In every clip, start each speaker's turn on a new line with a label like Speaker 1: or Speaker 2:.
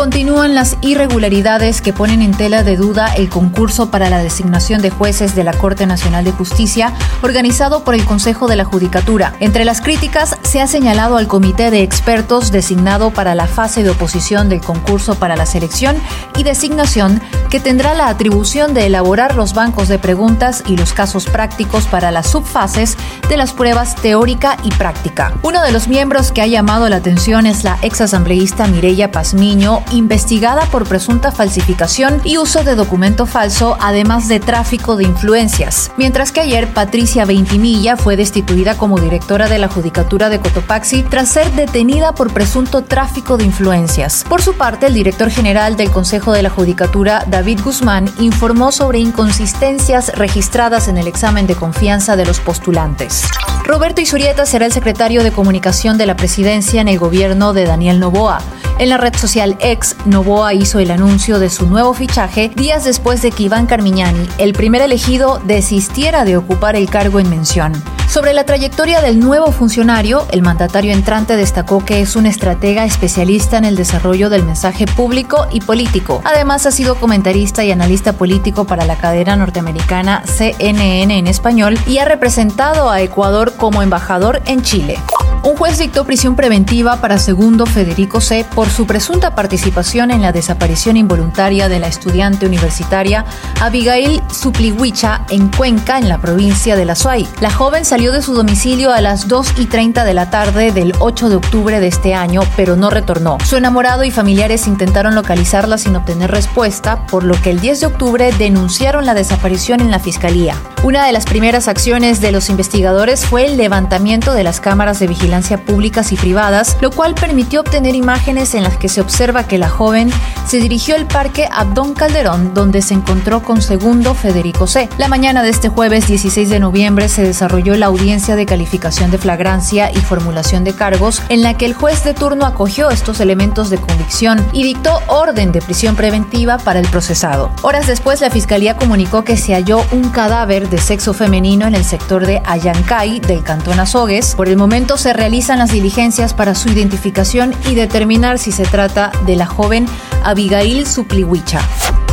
Speaker 1: Continúan las irregularidades que ponen en tela de duda el concurso para la designación de jueces de la Corte Nacional de Justicia organizado por el Consejo de la Judicatura. Entre las críticas se ha señalado al comité de expertos designado para la fase de oposición del concurso para la selección y designación que tendrá la atribución de elaborar los bancos de preguntas y los casos prácticos para las subfases de las pruebas teórica y práctica. Uno de los miembros que ha llamado la atención es la exasambleísta Mireya Pazmiño, investigada por presunta falsificación y uso de documento falso, además de tráfico de influencias. Mientras que ayer Patricia Veintimilla fue destituida como directora de la Judicatura de Cotopaxi tras ser detenida por presunto tráfico de influencias. Por su parte, el director general del Consejo de la Judicatura, David Guzmán, informó sobre inconsistencias registradas en el examen de confianza de los postulantes. Roberto Isurieta será el secretario de comunicación de la presidencia en el gobierno de Daniel Novoa. En la red social Novoa hizo el anuncio de su nuevo fichaje días después de que Iván Carmiñani, el primer elegido, desistiera de ocupar el cargo en mención. Sobre la trayectoria del nuevo funcionario, el mandatario entrante destacó que es un estratega especialista en el desarrollo del mensaje público y político. Además, ha sido comentarista y analista político para la cadena norteamericana CNN en español y ha representado a Ecuador como embajador en Chile. Un juez dictó prisión preventiva para segundo Federico C. por su presunta participación en la desaparición involuntaria de la estudiante universitaria Abigail Suplihuicha en Cuenca, en la provincia de La Suay. La joven salió de su domicilio a las 2 y 30 de la tarde del 8 de octubre de este año, pero no retornó. Su enamorado y familiares intentaron localizarla sin obtener respuesta, por lo que el 10 de octubre denunciaron la desaparición en la fiscalía. Una de las primeras acciones de los investigadores fue el levantamiento de las cámaras de vigilancia públicas y privadas, lo cual permitió obtener imágenes en las que se observa que la joven se dirigió al parque Abdón Calderón, donde se encontró con segundo Federico C. La mañana de este jueves 16 de noviembre se desarrolló la audiencia de calificación de flagrancia y formulación de cargos, en la que el juez de turno acogió estos elementos de convicción y dictó orden de prisión preventiva para el procesado. Horas después, la fiscalía comunicó que se halló un cadáver de sexo femenino en el sector de Ayancay del cantón Azogues. Por el momento se realizan las diligencias para su identificación y determinar si se trata de la joven Abigail Suplihuicha.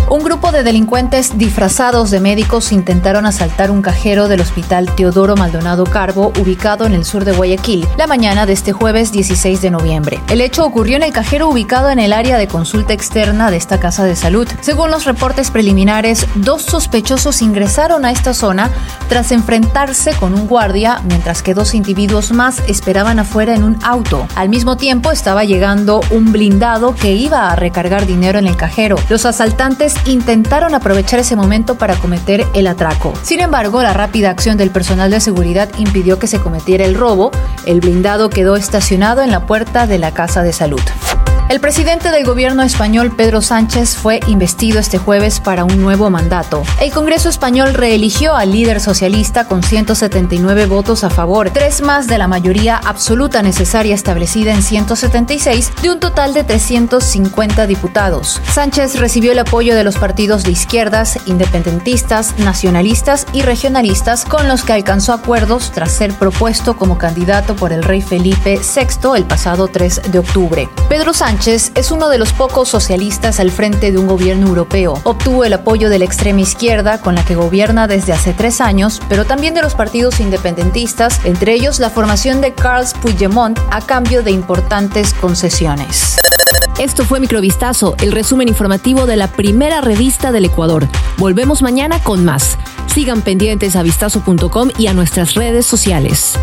Speaker 1: Un grupo de delincuentes disfrazados de médicos intentaron asaltar un cajero del Hospital Teodoro Maldonado Carbo, ubicado en el sur de Guayaquil, la mañana de este jueves 16 de noviembre. El hecho ocurrió en el cajero ubicado en el área de consulta externa de esta casa de salud. Según los reportes preliminares, dos sospechosos ingresaron a esta zona tras enfrentarse con un guardia, mientras que dos individuos más esperaban afuera en un auto. Al mismo tiempo estaba llegando un blindado que iba a recargar dinero en el cajero. Los asaltantes intentaron aprovechar ese momento para cometer el atraco. Sin embargo, la rápida acción del personal de seguridad impidió que se cometiera el robo. El blindado quedó estacionado en la puerta de la casa de salud. El presidente del gobierno español, Pedro Sánchez, fue investido este jueves para un nuevo mandato. El Congreso español reeligió al líder socialista con 179 votos a favor, tres más de la mayoría absoluta necesaria establecida en 176 de un total de 350 diputados. Sánchez recibió el apoyo de los partidos de izquierdas, independentistas, nacionalistas y regionalistas con los que alcanzó acuerdos tras ser propuesto como candidato por el rey Felipe VI el pasado 3 de octubre. Pedro Sánchez Es uno de los pocos socialistas al frente de un gobierno europeo. Obtuvo el apoyo de la extrema izquierda, con la que gobierna desde hace tres años, pero también de los partidos independentistas, entre ellos la formación de Carles Puigdemont, a cambio de importantes concesiones.
Speaker 2: Esto fue Microvistazo, el resumen informativo de la primera revista del Ecuador. Volvemos mañana con más. Sigan pendientes a vistazo.com y a nuestras redes sociales.